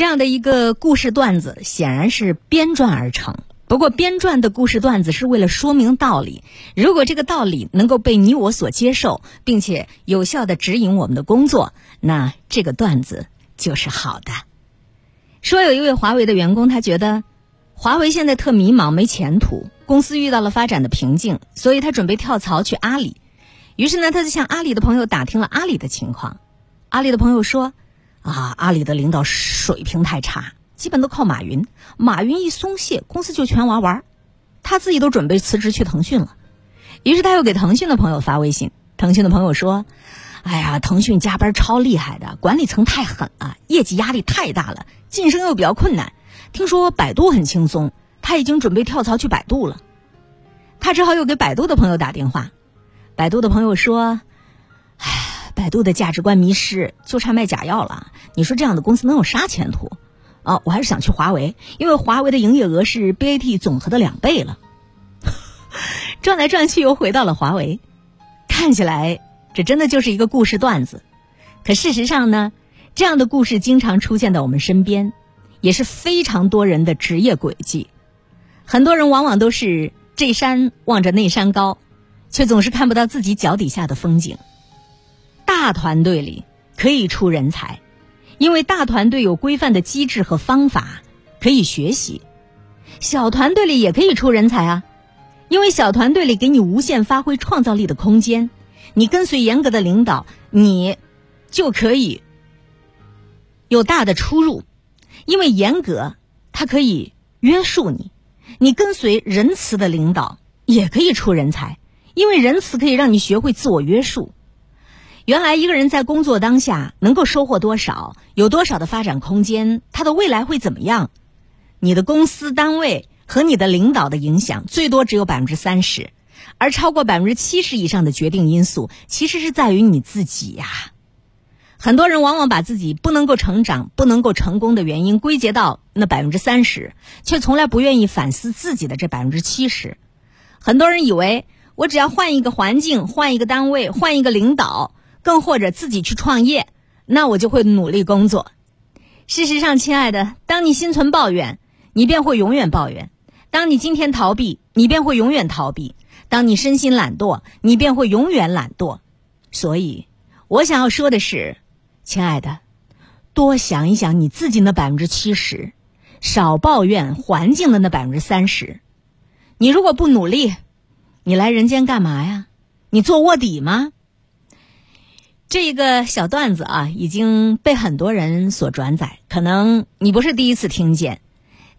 这样的一个故事段子显然是编撰而成。不过，编撰的故事段子是为了说明道理。如果这个道理能够被你我所接受，并且有效的指引我们的工作，那这个段子就是好的。说有一位华为的员工，他觉得华为现在特迷茫，没前途，公司遇到了发展的瓶颈，所以他准备跳槽去阿里。于是呢，他就向阿里的朋友打听了阿里的情况。阿里的朋友说。啊，阿里的领导水平太差，基本都靠马云。马云一松懈，公司就全玩完。他自己都准备辞职去腾讯了。于是他又给腾讯的朋友发微信，腾讯的朋友说：“哎呀，腾讯加班超厉害的，管理层太狠了，业绩压力太大了，晋升又比较困难。听说百度很轻松，他已经准备跳槽去百度了。”他只好又给百度的朋友打电话。百度的朋友说：“哎。”百度的价值观迷失，就差卖假药了。你说这样的公司能有啥前途？啊，我还是想去华为，因为华为的营业额是 BAT 总和的两倍了。转来转去又回到了华为，看起来这真的就是一个故事段子。可事实上呢，这样的故事经常出现在我们身边，也是非常多人的职业轨迹。很多人往往都是这山望着那山高，却总是看不到自己脚底下的风景。大团队里可以出人才，因为大团队有规范的机制和方法可以学习；小团队里也可以出人才啊，因为小团队里给你无限发挥创造力的空间。你跟随严格的领导，你就可以有大的出入，因为严格它可以约束你；你跟随仁慈的领导，也可以出人才，因为仁慈可以让你学会自我约束。原来一个人在工作当下能够收获多少，有多少的发展空间，他的未来会怎么样？你的公司单位和你的领导的影响最多只有百分之三十，而超过百分之七十以上的决定因素其实是在于你自己呀。很多人往往把自己不能够成长、不能够成功的原因归结到那百分之三十，却从来不愿意反思自己的这百分之七十。很多人以为我只要换一个环境、换一个单位、换一个领导。更或者自己去创业，那我就会努力工作。事实上，亲爱的，当你心存抱怨，你便会永远抱怨；当你今天逃避，你便会永远逃避；当你身心懒惰，你便会永远懒惰。所以，我想要说的是，亲爱的，多想一想你自己那百分之七十，少抱怨环境的那百分之三十。你如果不努力，你来人间干嘛呀？你做卧底吗？这个小段子啊，已经被很多人所转载。可能你不是第一次听见，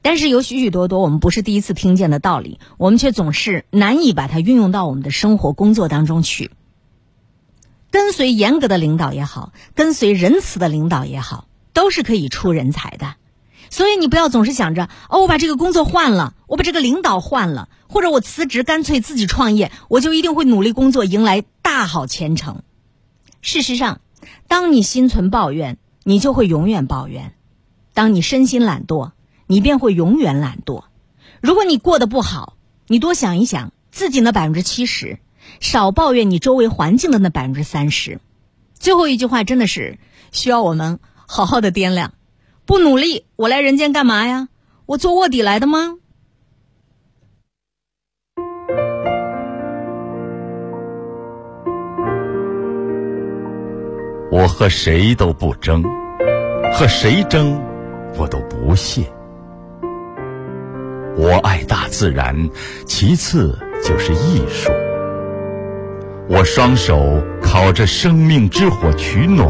但是有许许多多我们不是第一次听见的道理，我们却总是难以把它运用到我们的生活工作当中去。跟随严格的领导也好，跟随仁慈的领导也好，都是可以出人才的。所以你不要总是想着哦，我把这个工作换了，我把这个领导换了，或者我辞职干脆自己创业，我就一定会努力工作，迎来大好前程。事实上，当你心存抱怨，你就会永远抱怨；当你身心懒惰，你便会永远懒惰。如果你过得不好，你多想一想自己那百分之七十，少抱怨你周围环境的那百分之三十。最后一句话真的是需要我们好好的掂量：不努力，我来人间干嘛呀？我做卧底来的吗？我和谁都不争，和谁争，我都不屑。我爱大自然，其次就是艺术。我双手烤着生命之火取暖，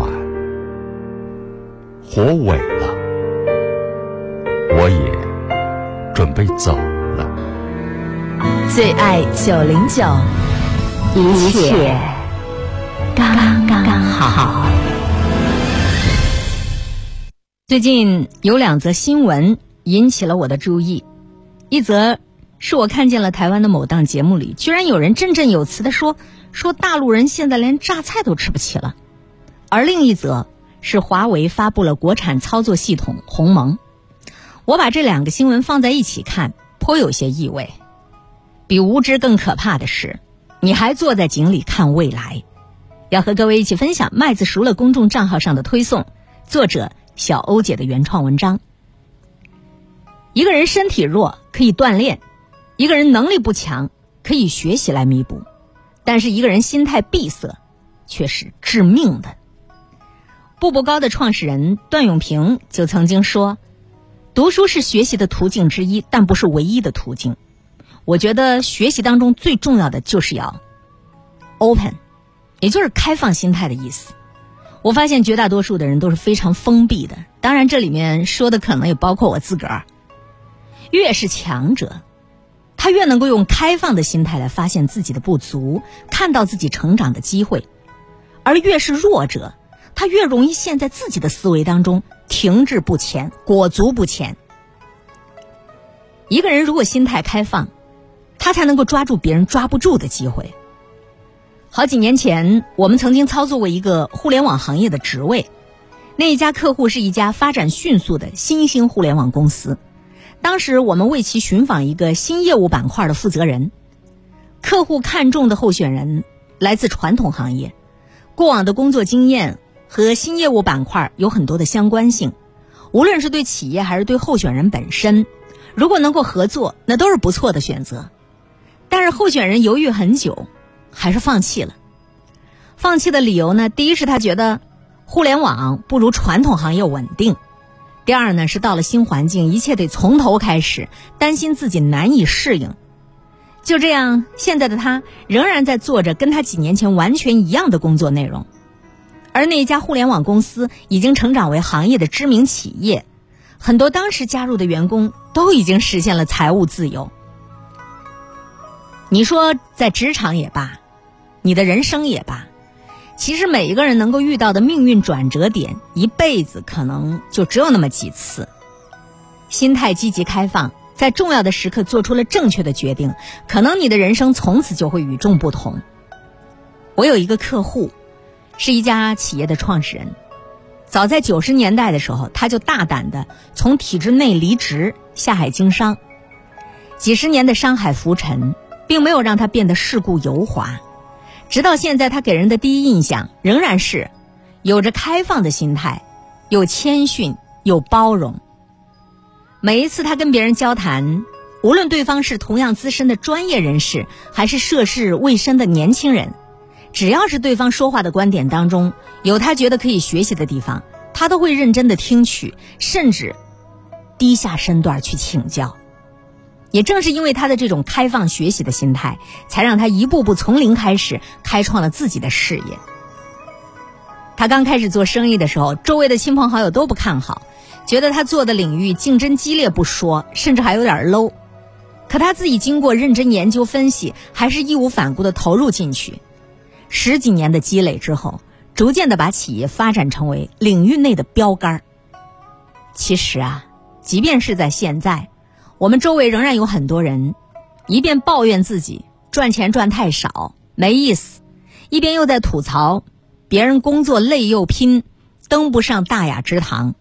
火萎了，我也准备走了。最爱九零九，一切刚刚好。最近有两则新闻引起了我的注意，一则是我看见了台湾的某档节目里，居然有人振振有词的说说大陆人现在连榨菜都吃不起了，而另一则是华为发布了国产操作系统鸿蒙。我把这两个新闻放在一起看，颇有些意味。比无知更可怕的是，你还坐在井里看未来。要和各位一起分享麦子熟了公众账号上的推送，作者。小欧姐的原创文章。一个人身体弱可以锻炼，一个人能力不强可以学习来弥补，但是一个人心态闭塞却是致命的。步步高的创始人段永平就曾经说：“读书是学习的途径之一，但不是唯一的途径。”我觉得学习当中最重要的就是要 open，也就是开放心态的意思。我发现绝大多数的人都是非常封闭的，当然这里面说的可能也包括我自个儿。越是强者，他越能够用开放的心态来发现自己的不足，看到自己成长的机会；而越是弱者，他越容易陷在自己的思维当中，停滞不前，裹足不前。一个人如果心态开放，他才能够抓住别人抓不住的机会。好几年前，我们曾经操作过一个互联网行业的职位，那一家客户是一家发展迅速的新兴互联网公司。当时我们为其寻访一个新业务板块的负责人，客户看中的候选人来自传统行业，过往的工作经验和新业务板块有很多的相关性，无论是对企业还是对候选人本身，如果能够合作，那都是不错的选择。但是候选人犹豫很久。还是放弃了。放弃的理由呢？第一是他觉得互联网不如传统行业稳定；第二呢是到了新环境，一切得从头开始，担心自己难以适应。就这样，现在的他仍然在做着跟他几年前完全一样的工作内容，而那一家互联网公司已经成长为行业的知名企业，很多当时加入的员工都已经实现了财务自由。你说在职场也罢。你的人生也罢，其实每一个人能够遇到的命运转折点，一辈子可能就只有那么几次。心态积极开放，在重要的时刻做出了正确的决定，可能你的人生从此就会与众不同。我有一个客户，是一家企业的创始人，早在九十年代的时候，他就大胆的从体制内离职下海经商，几十年的商海浮沉，并没有让他变得世故油滑。直到现在，他给人的第一印象仍然是有着开放的心态，又谦逊又包容。每一次他跟别人交谈，无论对方是同样资深的专业人士，还是涉世未深的年轻人，只要是对方说话的观点当中有他觉得可以学习的地方，他都会认真的听取，甚至低下身段去请教。也正是因为他的这种开放学习的心态，才让他一步步从零开始，开创了自己的事业。他刚开始做生意的时候，周围的亲朋好友都不看好，觉得他做的领域竞争激烈不说，甚至还有点 low。可他自己经过认真研究分析，还是义无反顾的投入进去。十几年的积累之后，逐渐的把企业发展成为领域内的标杆。其实啊，即便是在现在。我们周围仍然有很多人，一边抱怨自己赚钱赚太少没意思，一边又在吐槽别人工作累又拼，登不上大雅之堂。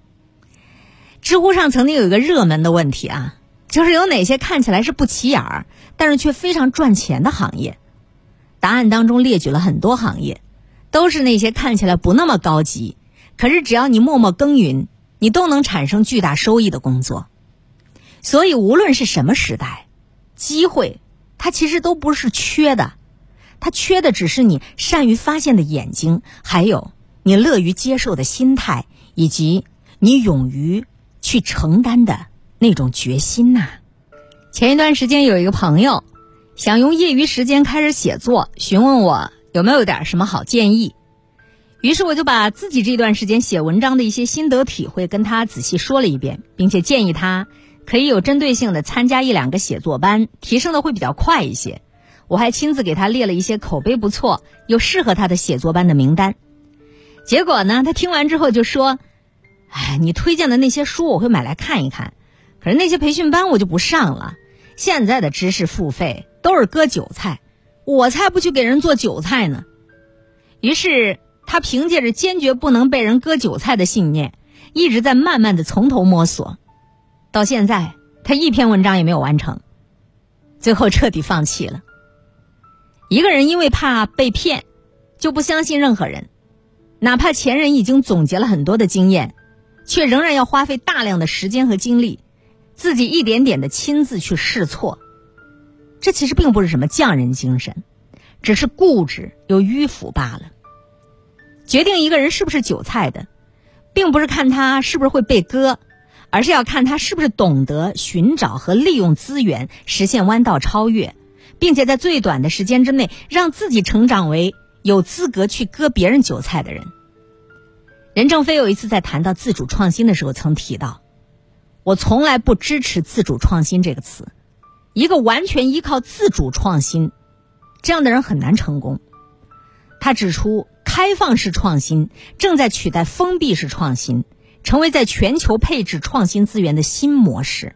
知乎上曾经有一个热门的问题啊，就是有哪些看起来是不起眼儿，但是却非常赚钱的行业？答案当中列举了很多行业，都是那些看起来不那么高级，可是只要你默默耕耘，你都能产生巨大收益的工作。所以，无论是什么时代，机会它其实都不是缺的，它缺的只是你善于发现的眼睛，还有你乐于接受的心态，以及你勇于去承担的那种决心呐。前一段时间有一个朋友想用业余时间开始写作，询问我有没有点什么好建议，于是我就把自己这段时间写文章的一些心得体会跟他仔细说了一遍，并且建议他。可以有针对性的参加一两个写作班，提升的会比较快一些。我还亲自给他列了一些口碑不错又适合他的写作班的名单。结果呢，他听完之后就说：“哎，你推荐的那些书我会买来看一看，可是那些培训班我就不上了。现在的知识付费都是割韭菜，我才不去给人做韭菜呢。”于是他凭借着坚决不能被人割韭菜的信念，一直在慢慢的从头摸索。到现在，他一篇文章也没有完成，最后彻底放弃了。一个人因为怕被骗，就不相信任何人，哪怕前人已经总结了很多的经验，却仍然要花费大量的时间和精力，自己一点点的亲自去试错。这其实并不是什么匠人精神，只是固执又迂腐罢了。决定一个人是不是韭菜的，并不是看他是不是会被割，而是要看他是不是懂得寻找和利用资源，实现弯道超越，并且在最短的时间之内让自己成长为有资格去割别人韭菜的人。任正非有一次在谈到自主创新的时候，曾提到：“我从来不支持自主创新这个词。一个完全依靠自主创新，这样的人很难成功。”他指出，开放式创新正在取代封闭式创新，成为在全球配置创新资源的新模式。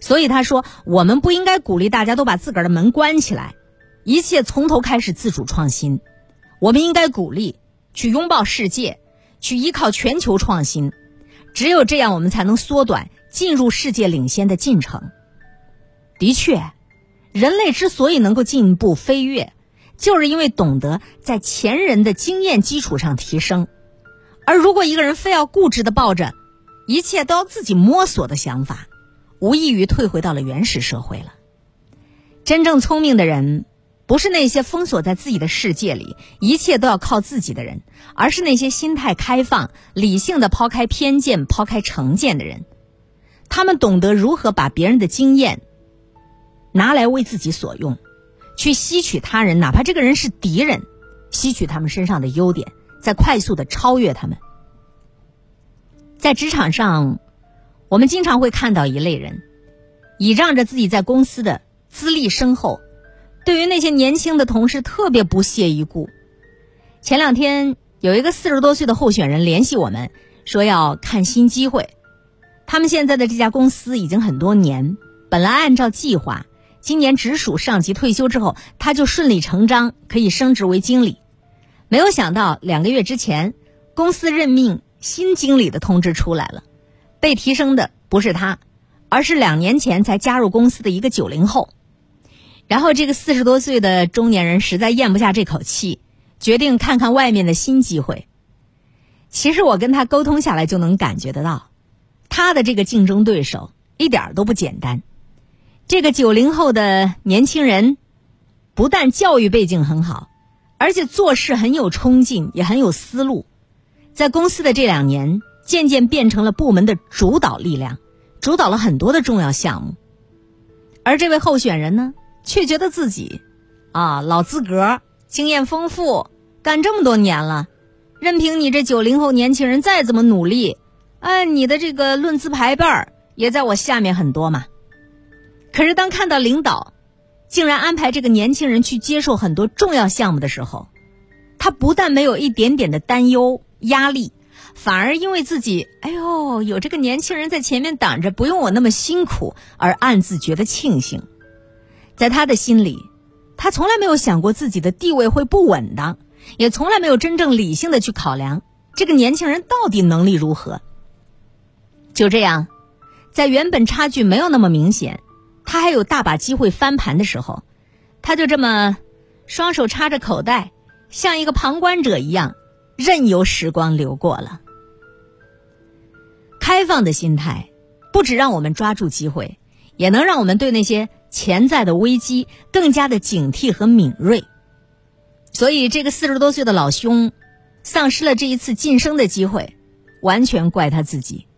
所以他说，我们不应该鼓励大家都把自个儿的门关起来，一切从头开始自主创新。我们应该鼓励去拥抱世界。去依靠全球创新，只有这样，我们才能缩短进入世界领先的进程。的确，人类之所以能够进一步飞跃，就是因为懂得在前人的经验基础上提升。而如果一个人非要固执的抱着一切都要自己摸索的想法，无异于退回到了原始社会了。真正聪明的人。不是那些封锁在自己的世界里，一切都要靠自己的人，而是那些心态开放、理性的抛开偏见、抛开成见的人。他们懂得如何把别人的经验拿来为自己所用，去吸取他人，哪怕这个人是敌人，吸取他们身上的优点，在快速的超越他们。在职场上，我们经常会看到一类人，倚仗着自己在公司的资历深厚。对于那些年轻的同事，特别不屑一顾。前两天有一个四十多岁的候选人联系我们，说要看新机会。他们现在的这家公司已经很多年，本来按照计划，今年直属上级退休之后，他就顺理成章可以升职为经理。没有想到两个月之前，公司任命新经理的通知出来了，被提升的不是他，而是两年前才加入公司的一个九零后。然后，这个四十多岁的中年人实在咽不下这口气，决定看看外面的新机会。其实我跟他沟通下来，就能感觉得到，他的这个竞争对手一点都不简单。这个九零后的年轻人，不但教育背景很好，而且做事很有冲劲，也很有思路。在公司的这两年，渐渐变成了部门的主导力量，主导了很多的重要项目。而这位候选人呢？却觉得自己，啊，老资格，经验丰富，干这么多年了，任凭你这九零后年轻人再怎么努力，哎，你的这个论资排辈儿也在我下面很多嘛。可是当看到领导竟然安排这个年轻人去接受很多重要项目的时候，他不但没有一点点的担忧压力，反而因为自己，哎呦，有这个年轻人在前面挡着，不用我那么辛苦，而暗自觉得庆幸。在他的心里，他从来没有想过自己的地位会不稳当，也从来没有真正理性的去考量这个年轻人到底能力如何。就这样，在原本差距没有那么明显，他还有大把机会翻盘的时候，他就这么双手插着口袋，像一个旁观者一样，任由时光流过了。开放的心态，不止让我们抓住机会，也能让我们对那些。潜在的危机更加的警惕和敏锐，所以这个四十多岁的老兄丧失了这一次晋升的机会，完全怪他自己。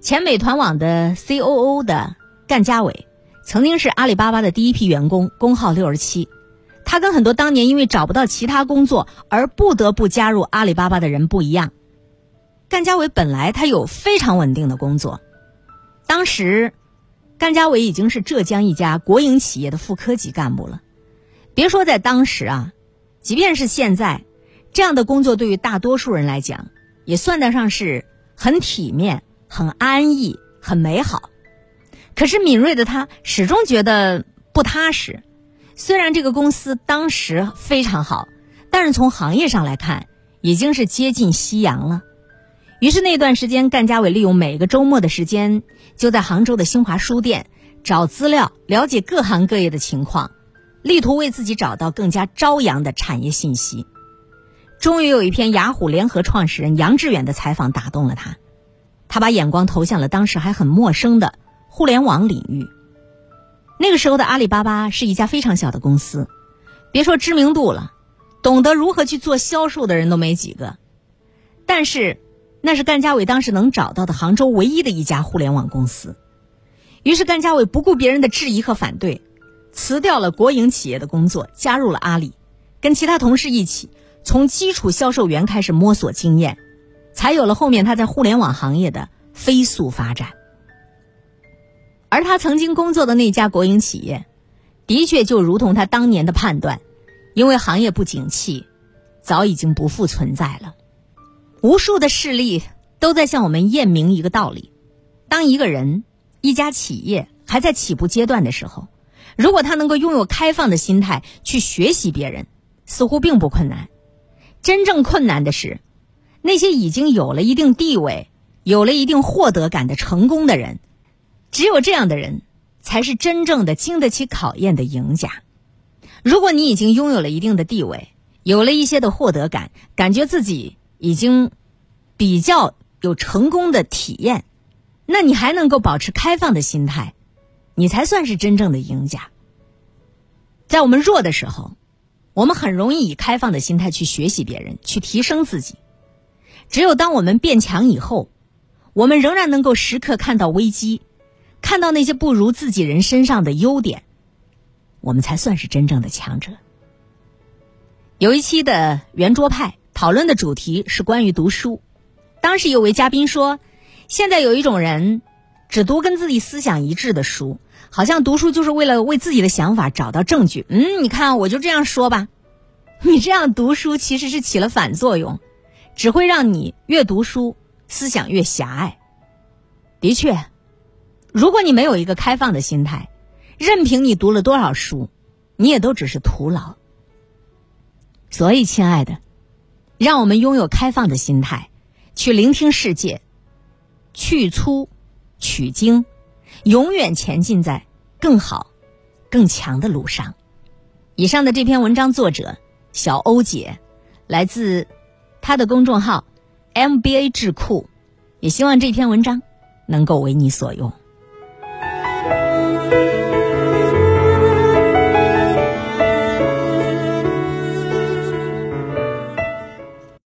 前美团网的 C.O.O 的干家伟，曾经是阿里巴巴的第一批员工，工号六十七。他跟很多当年因为找不到其他工作而不得不加入阿里巴巴的人不一样，干家伟本来他有非常稳定的工作，当时。干家伟已经是浙江一家国营企业的副科级干部了。别说在当时啊，即便是现在，这样的工作对于大多数人来讲，也算得上是很体面、很安逸、很美好。可是敏锐的他始终觉得不踏实。虽然这个公司当时非常好，但是从行业上来看，已经是接近夕阳了。于是那段时间，干家伟利用每个周末的时间，就在杭州的新华书店找资料，了解各行各业的情况，力图为自己找到更加朝阳的产业信息。终于有一篇雅虎联合创始人杨致远的采访打动了他。他把眼光投向了当时还很陌生的互联网领域。那个时候的阿里巴巴是一家非常小的公司，别说知名度了，懂得如何去做销售的人都没几个。但是，那是甘家伟当时能找到的杭州唯一的一家互联网公司。于是，甘家伟不顾别人的质疑和反对，辞掉了国营企业的工作，加入了阿里，跟其他同事一起从基础销售员开始摸索经验，才有了后面他在互联网行业的飞速发展。而他曾经工作的那家国营企业，的确就如同他当年的判断，因为行业不景气，早已经不复存在了。无数的事例都在向我们验明一个道理：当一个人、一家企业还在起步阶段的时候，如果他能够拥有开放的心态去学习别人，似乎并不困难。真正困难的是，那些已经有了一定地位、有了一定获得感的成功的人。只有这样的人，才是真正的经得起考验的赢家。如果你已经拥有了一定的地位，有了一些的获得感，感觉自己已经比较有成功的体验，那你还能够保持开放的心态，你才算是真正的赢家。在我们弱的时候，我们很容易以开放的心态去学习别人，去提升自己。只有当我们变强以后，我们仍然能够时刻看到危机。看到那些不如自己人身上的优点，我们才算是真正的强者。有一期的圆桌派讨论的主题是关于读书，当时有位嘉宾说，现在有一种人只读跟自己思想一致的书，好像读书就是为了为自己的想法找到证据。嗯，你看，我就这样说吧，你这样读书其实是起了反作用，只会让你越读书思想越狭隘。的确。如果你没有一个开放的心态，任凭你读了多少书，你也都只是徒劳。所以，亲爱的，让我们拥有开放的心态，去聆听世界，去粗取精，永远前进在更好、更强的路上。以上的这篇文章作者小欧姐，来自她的公众号 MBA 智库，也希望这篇文章能够为你所用。